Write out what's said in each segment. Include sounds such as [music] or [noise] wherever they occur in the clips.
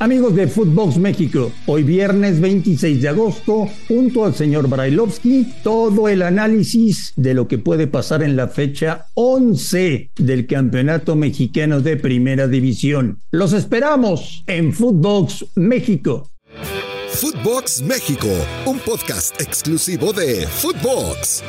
Amigos de Footbox México, hoy viernes 26 de agosto, junto al señor Brailovsky, todo el análisis de lo que puede pasar en la fecha 11 del Campeonato Mexicano de Primera División. Los esperamos en Footbox México. Footbox México, un podcast exclusivo de Footbox.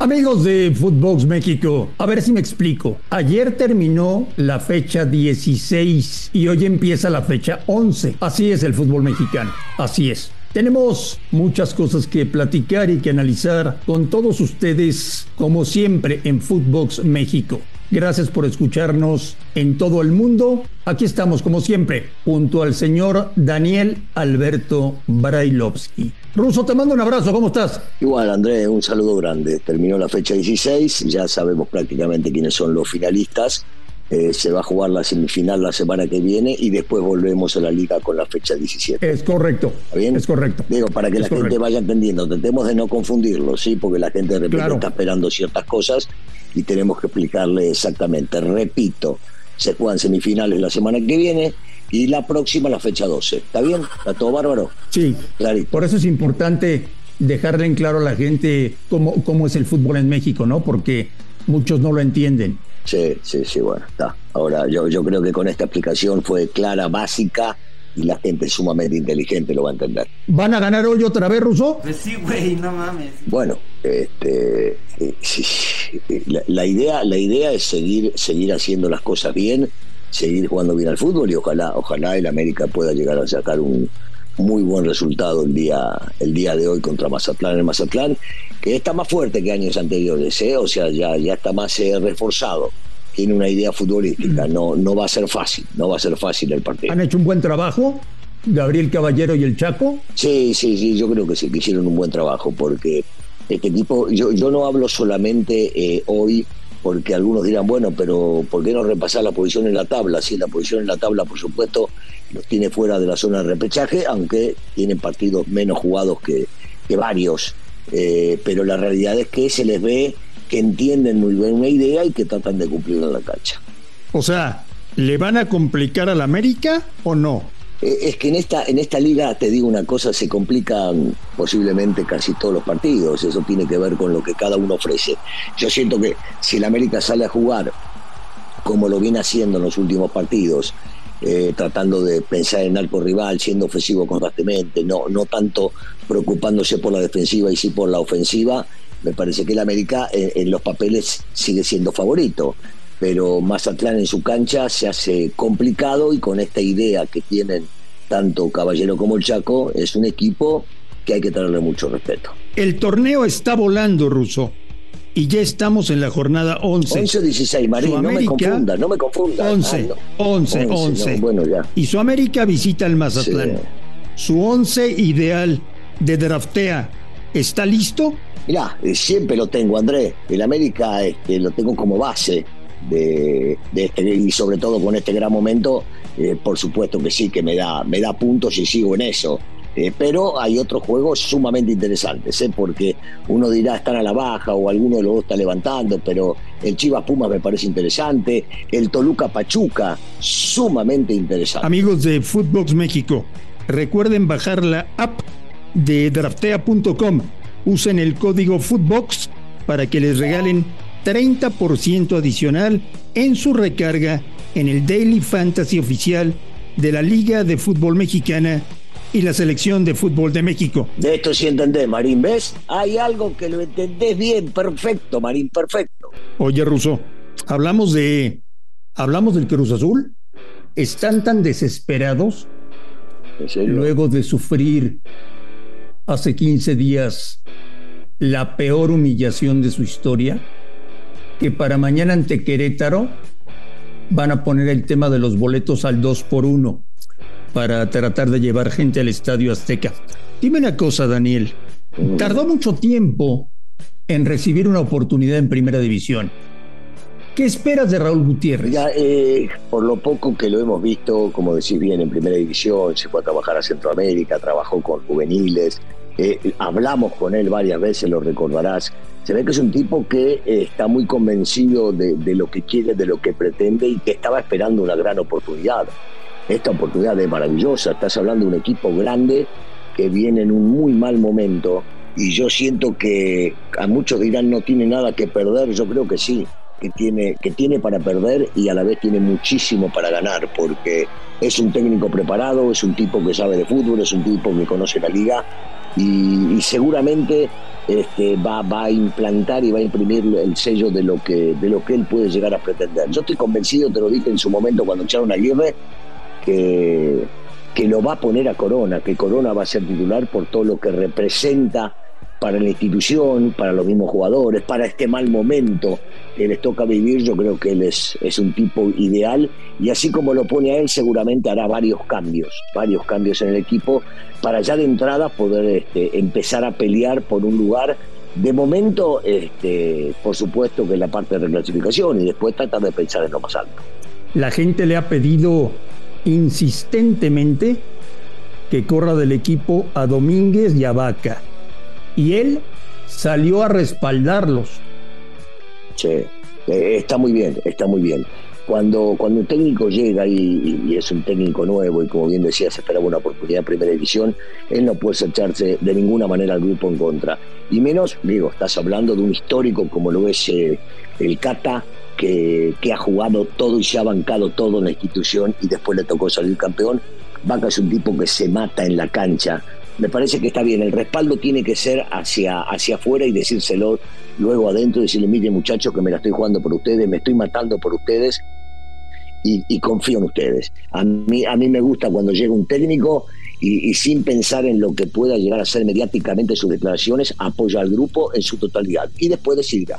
Amigos de Footbox México, a ver si me explico. Ayer terminó la fecha 16 y hoy empieza la fecha 11. Así es el fútbol mexicano, así es. Tenemos muchas cosas que platicar y que analizar con todos ustedes, como siempre en Footbox México. Gracias por escucharnos en todo el mundo. Aquí estamos, como siempre, junto al señor Daniel Alberto Brailovsky. Ruso, te mando un abrazo, ¿cómo estás? Igual, André, un saludo grande. Terminó la fecha 16, ya sabemos prácticamente quiénes son los finalistas. Eh, se va a jugar la semifinal la semana que viene y después volvemos a la liga con la fecha 17. Es correcto. ¿Está bien? Es correcto. Digo, para que Es la gente vaya entendiendo, tratemos de no confundirlo, ¿sí? Porque la gente de repente Claro. está esperando ciertas cosas y tenemos que explicarle exactamente. Repito, se juegan semifinales la semana que viene y la próxima la fecha 12. ¿Está bien? ¿Está todo bárbaro? Sí, Clarito. por eso es importante dejarle en claro a la gente cómo, cómo es el fútbol en México, ¿no? Porque muchos no lo entienden. Sí, sí, sí, bueno, está. Ahora, yo, yo creo que con esta explicación fue clara, básica, y la gente sumamente inteligente lo va a entender. ¿Van a ganar hoy otra vez, Ruso? Pues sí, güey, no mames. Bueno, este, eh, [laughs] eh, la, la idea, la idea es seguir, seguir haciendo las cosas bien, seguir jugando bien al fútbol y ojalá, ojalá el América pueda llegar a sacar un muy buen resultado el día, el día de hoy contra Mazatlán, el Mazatlán, que está más fuerte que años anteriores, ¿eh? o sea, ya, ya está más eh, reforzado. Tiene una idea futbolística, no, no va a ser fácil, no va a ser fácil el partido. ¿Han hecho un buen trabajo? Gabriel Caballero y el Chaco. Sí, sí, sí, yo creo que sí, que hicieron un buen trabajo, porque este tipo, yo, yo no hablo solamente eh, hoy, porque algunos dirán, bueno, pero ¿por qué no repasar la posición en la tabla? Sí, la posición en la tabla, por supuesto, los tiene fuera de la zona de repechaje, aunque tienen partidos menos jugados que, que varios. Eh, pero la realidad es que se les ve que entienden muy bien una idea y que tratan de cumplirla en la cancha. O sea, ¿le van a complicar al América o no? Eh, Es que en esta, en esta liga, te digo una cosa, se complican posiblemente casi todos los partidos. Eso tiene que ver con lo que cada uno ofrece. Yo siento que si el América sale a jugar como lo viene haciendo en los últimos partidos, eh, tratando de pensar en arco rival, siendo ofensivo constantemente, no, no tanto preocupándose por la defensiva y sí por la ofensiva, me parece que el América en, en los papeles sigue siendo favorito. Pero Mazatlán en su cancha se hace complicado y con esta idea que tienen tanto Caballero como el Chaco, es un equipo que hay que tenerle mucho respeto. El torneo está volando, Ruso. Y ya estamos en la jornada 11. 11 o 16, Marín, no me Sudamérica, confunda, no me confunda. 11, Ah, no. 11, 11, 11. no, bueno, ya. Y su América visita el Mazatlán. Su 11 ideal de draftea está listo. Mirá, eh, siempre lo tengo, Andrés. El América este, lo tengo como base de, este y sobre todo con este gran momento, eh, por supuesto que sí, que me da, me da puntos y sigo en eso. Eh, pero hay otros juegos sumamente interesantes, ¿eh? porque uno dirá están a la baja o alguno de los está levantando, pero el Chivas Pumas me parece interesante, el Toluca Pachuca, sumamente interesante. Amigos de Footbox México, recuerden bajar la app de draftea.com. Usen el código Footbox para que les regalen 30% adicional en su recarga en el Daily Fantasy oficial de la Liga de Fútbol Mexicana y la Selección de Fútbol de México. De esto sí entendés, Marín, ¿ves? Hay algo que lo entendés bien, perfecto, Marín, perfecto. Oye, Russo, hablamos de. Hablamos del Cruz Azul. Están tan desesperados luego de sufrir hace 15 días la peor humillación de su historia, que para mañana ante Querétaro van a poner el tema de los boletos al 2 por 1 para tratar de llevar gente al Estadio Azteca. Dime una cosa, Daniel. Tardó mucho tiempo en recibir una oportunidad en Primera División. ¿Qué esperas de Raúl Gutiérrez? Eh, por lo poco que lo hemos visto, como decís bien, en Primera División, se fue a trabajar a Centroamérica, trabajó con juveniles, eh, hablamos con él varias veces, lo recordarás. Se ve que es un tipo que eh, está muy convencido de, lo que quiere, de lo que pretende y que estaba esperando una gran oportunidad. Esta oportunidad es maravillosa. Estás hablando de un equipo grande que viene en un muy mal momento y yo siento que a muchos dirán no tiene nada que perder. Yo creo que sí que tiene, que tiene para perder y a la vez tiene muchísimo para ganar, porque es un técnico preparado, es un tipo que sabe de fútbol, es un tipo que conoce la liga y, seguramente este, va, va, a implantar y va a imprimir el sello de lo, que, de lo que él puede llegar a pretender. Yo estoy convencido, te lo dije en su momento cuando echaron a Aguirre, que, que lo va a poner a Corona, que Corona va a ser titular por todo lo que representa para la institución, para los mismos jugadores, para este mal momento que les toca vivir, yo creo que él es, un tipo ideal y así como lo pone a él, seguramente hará varios cambios, varios cambios en el equipo para ya de entrada poder este, empezar a pelear por un lugar. De momento, este, por supuesto que es la parte de reclasificación y después tratar de pensar en lo más alto. La gente le ha pedido insistentemente que corra del equipo a Domínguez y a Vaca y él salió a respaldarlos. Eh, está muy bien, está muy bien. Cuando, cuando un técnico llega y, es un técnico nuevo y como bien decía se esperaba una oportunidad en primera división, él no puede echarse de ninguna manera al grupo en contra. Y menos, digo, estás hablando de un histórico como lo es eh, el Cata, que, que, ha jugado todo y se ha bancado todo en la institución y después le tocó salir campeón. Vaca es un tipo que se mata en la cancha, me parece que está bien. El respaldo tiene que ser hacia, hacia afuera y decírselo luego adentro, decirle, mire muchachos que me la estoy jugando por ustedes, me estoy matando por ustedes y, confío en ustedes. A mí, a mí me gusta cuando llega un técnico y, y, sin pensar en lo que pueda llegar a ser mediáticamente sus declaraciones, apoya al grupo en su totalidad y después decidirá.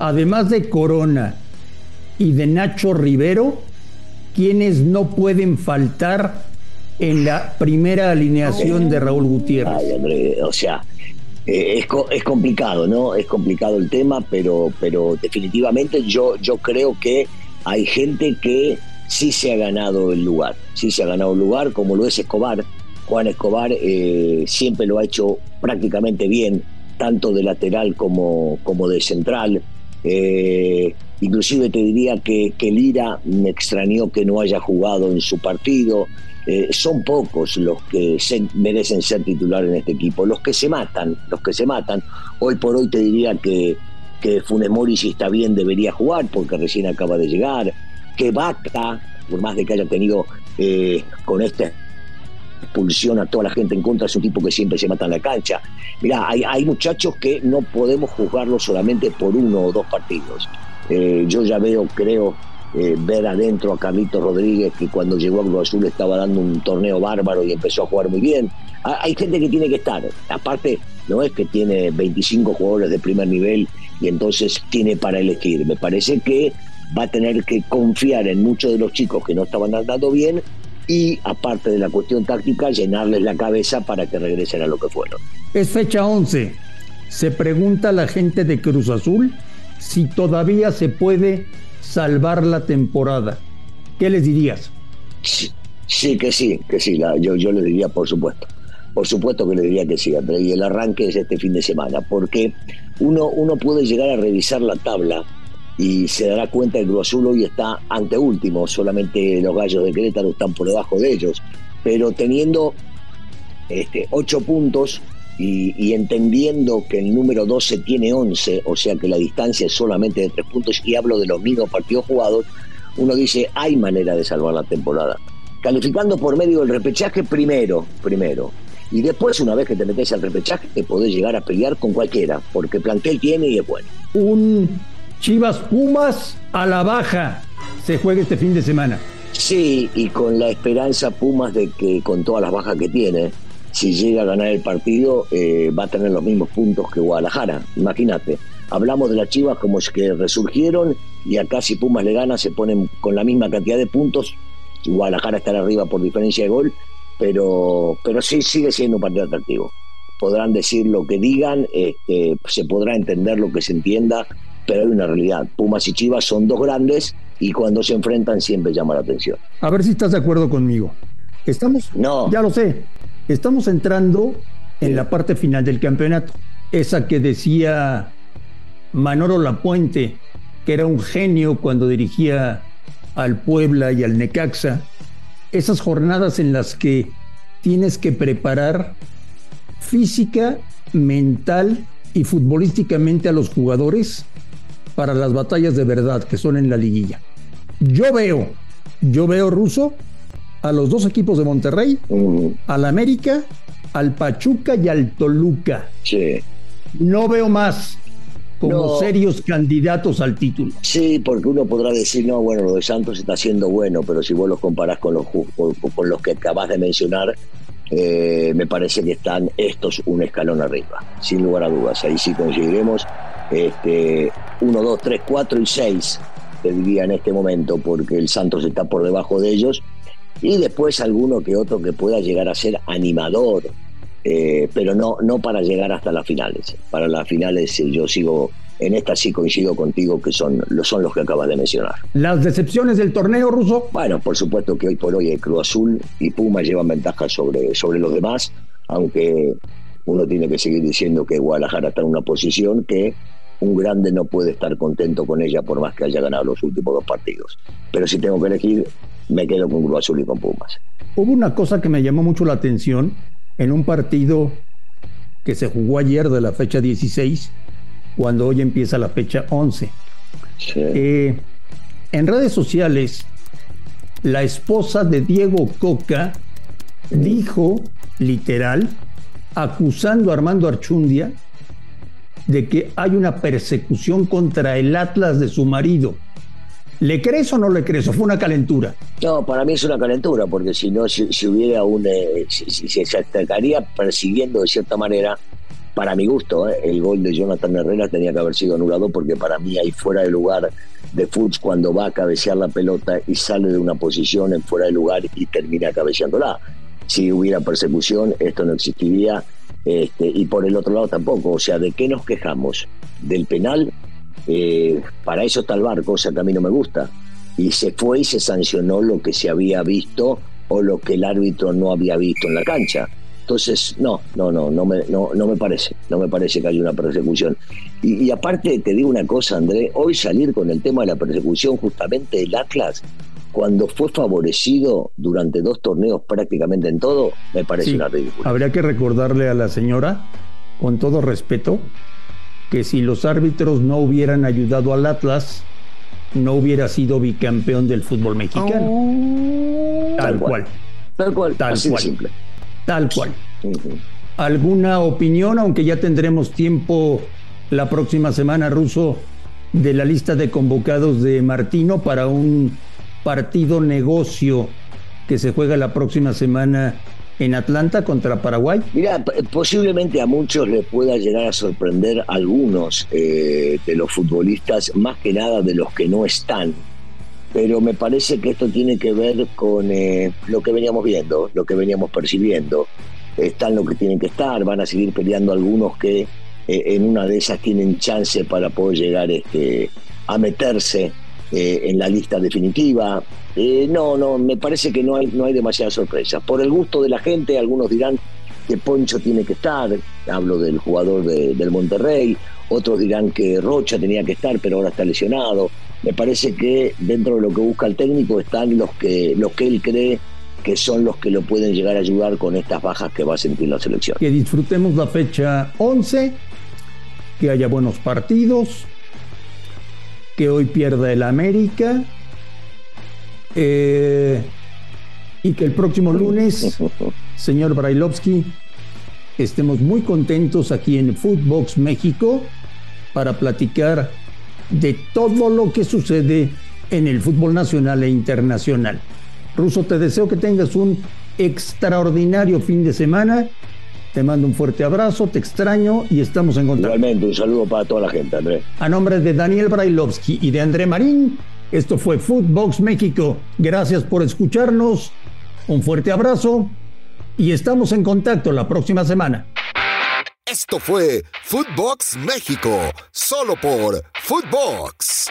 Además de Corona y de Nacho Rivero, quienes no pueden faltar en la primera alineación de Raúl Gutiérrez. O sea, eh, es, es, complicado, ¿no? Es complicado el tema, pero, pero definitivamente yo, yo creo que hay gente que sí se ha ganado el lugar, sí se ha ganado el lugar, como lo es Escobar. Juan Escobar eh, siempre lo ha hecho prácticamente bien, tanto de lateral como, como de central. Eh, inclusive te diría que, que, Lira me extrañó que no haya jugado en su partido. Eh, son pocos los que merecen ser titular en este equipo. Los que se matan, los que se matan. Hoy por hoy te diría que, que Funes Mori si está bien debería jugar porque recién acaba de llegar. Que Vaca, por más de que haya tenido eh, con esta expulsión a toda la gente en contra, es un tipo que siempre se mata en la cancha. Mirá, hay, muchachos que no podemos juzgarlos solamente por uno o dos partidos. Eh, yo ya veo, creo, eh, ver adentro a Carlito Rodríguez, que cuando llegó a Cruz Azul estaba dando un torneo bárbaro y empezó a jugar muy bien. Hay gente que tiene que estar. Aparte, no es que tiene 25 jugadores de primer nivel y entonces tiene para elegir. Me parece que va a tener que confiar en muchos de los chicos que no estaban andando bien y, aparte de la cuestión táctica, llenarles la cabeza para que regresen a lo que fueron. Es fecha 11. Se pregunta a la gente de Cruz Azul si todavía se puede salvar la temporada. ¿Qué les dirías? Sí, que sí, que sí, yo, yo le diría por supuesto. Por supuesto que le diría que sí, André, y el arranque es este fin de semana, porque uno, uno puede llegar a revisar la tabla y se dará cuenta que Cruz Azul hoy está ante último, solamente los gallos de Querétaro están por debajo de ellos, pero teniendo este, ocho puntos y, entendiendo que el número 12 tiene 11, o sea que la distancia es solamente de tres puntos, y hablo de los mismos partidos jugados, uno dice, hay manera de salvar la temporada. Calificando por medio del repechaje primero, primero. Y después, una vez que te metes al repechaje, te podés llegar a pelear con cualquiera, porque plantel tiene y es bueno. Un Chivas Pumas a la baja se juega este fin de semana. Sí, y con la esperanza Pumas de que con todas las bajas que tiene, si llega a ganar el partido, eh, va a tener los mismos puntos que Guadalajara. Imagínate, hablamos de las Chivas como que resurgieron y acá si Pumas le gana se ponen con la misma cantidad de puntos. Guadalajara estará arriba por diferencia de gol, pero, pero sí sigue siendo un partido atractivo. Podrán decir lo que digan, este, se podrá entender lo que se entienda, pero hay una realidad. Pumas y Chivas son dos grandes y cuando se enfrentan siempre llama la atención. A ver si estás de acuerdo conmigo. Estamos, no. ya lo sé, Estamos entrando en la parte final del campeonato, esa que decía Manolo Lapuente, que era un genio cuando dirigía al Puebla y al Necaxa, esas jornadas en las que tienes que preparar física, mental y futbolísticamente a los jugadores para las batallas de verdad que son en la liguilla. Yo veo, yo veo ruso a los dos equipos de Monterrey, al América, al Pachuca y al Toluca. Sí. No veo más como serios candidatos al título. Sí, porque uno podrá decir, no, bueno, lo de Santos está siendo bueno, pero si vos los comparás con los, con, los que acabas de mencionar, eh, me parece que están estos un escalón arriba, sin lugar a dudas. Ahí sí conseguiremos este, 1, 2, 3, 4 y 6, te diría en este momento, porque el Santos está por debajo de ellos y después alguno que otro que pueda llegar a ser animador, eh, pero no, no para llegar hasta las finales. Para las finales eh, yo sigo, en esta sí coincido contigo que son, son los que acabas de mencionar. ¿Las decepciones del torneo ruso? Bueno, por supuesto que hoy por hoy el Cruz Azul y Puma llevan ventaja sobre, sobre los demás, aunque uno tiene que seguir diciendo que Guadalajara está en una posición que un grande no puede estar contento con ella por más que haya ganado los últimos dos partidos. Pero si tengo que elegir, me quedo con Cruz Azul y con Pumas. Hubo una cosa que me llamó mucho la atención en un partido que se jugó ayer de la fecha 16, cuando hoy empieza la fecha 11. Eh, en redes sociales, la esposa de Diego Coca dijo, literal, acusando a Armando Archundia de que hay una persecución contra el Atlas de su marido. ¿Le crees o no le crees? ¿O fue una calentura? No, para mí es una calentura, porque si no, si, hubiera un. Eh, si, se estaría persiguiendo de cierta manera, para mi gusto, eh, el gol de Jonathan Herrera tenía que haber sido anulado, porque para mí hay fuera de lugar de Fuchs cuando va a cabecear la pelota y sale de una posición en fuera de lugar y termina cabeceándola. Si hubiera persecución, esto no existiría. Este, y por el otro lado tampoco. O sea, ¿de qué nos quejamos? ¿Del penal? Eh, para eso está el bar, cosa que a mí no me gusta. Y se fue y se sancionó lo que se había visto o lo que el árbitro no había visto en la cancha. Entonces, no, no, no, no me, no, no me parece, no me parece que haya una persecución. Y, aparte te digo una cosa, André, hoy salir con el tema de la persecución justamente del Atlas, cuando fue favorecido durante dos torneos prácticamente en todo, me parece una ridícula. Habría que recordarle a la señora, con todo respeto, que si los árbitros no hubieran ayudado al Atlas, no hubiera sido bicampeón del fútbol mexicano. Oh. tal, cual. Tal cual. Tal cual. simple. Tal cual. ¿Alguna opinión, aunque ya tendremos tiempo la próxima semana, Ruso, de la lista de convocados de Martino para un partido negocio que se juega la próxima semana en Atlanta contra Paraguay? Mira, posiblemente a muchos les pueda llegar a sorprender algunos eh, de los futbolistas, más que nada de los que no están. Pero me parece que esto tiene que ver con eh, lo que veníamos viendo, lo que veníamos percibiendo. Están lo que tienen que estar, van a seguir peleando algunos que eh, en una de esas tienen chance para poder llegar este, a meterse en la lista definitiva. Eh, no, no, me parece que no hay, no hay demasiadas sorpresas. Por el gusto de la gente, algunos dirán que Poncho tiene que estar, hablo del jugador del Monterrey, otros dirán que Rocha tenía que estar, pero ahora está lesionado. Me parece que dentro de lo que busca el técnico están los que, los que él cree que son los que lo pueden llegar a ayudar con estas bajas que va a sentir la selección. Que disfrutemos la fecha 11, que haya buenos partidos, que hoy pierda el América eh, y que el próximo lunes, señor Brailovsky, estemos muy contentos aquí en Footbox México para platicar de todo lo que sucede en el fútbol nacional e internacional. Ruso, te deseo que tengas un extraordinario fin de semana. Te mando un fuerte abrazo, te extraño y estamos en contacto. Igualmente, un saludo para toda la gente, André. A nombre de Daniel Brailovsky y de André Marín, esto fue Footbox México. Gracias por escucharnos. Un fuerte abrazo y estamos en contacto la próxima semana. Esto fue Footbox México, solo por Footbox.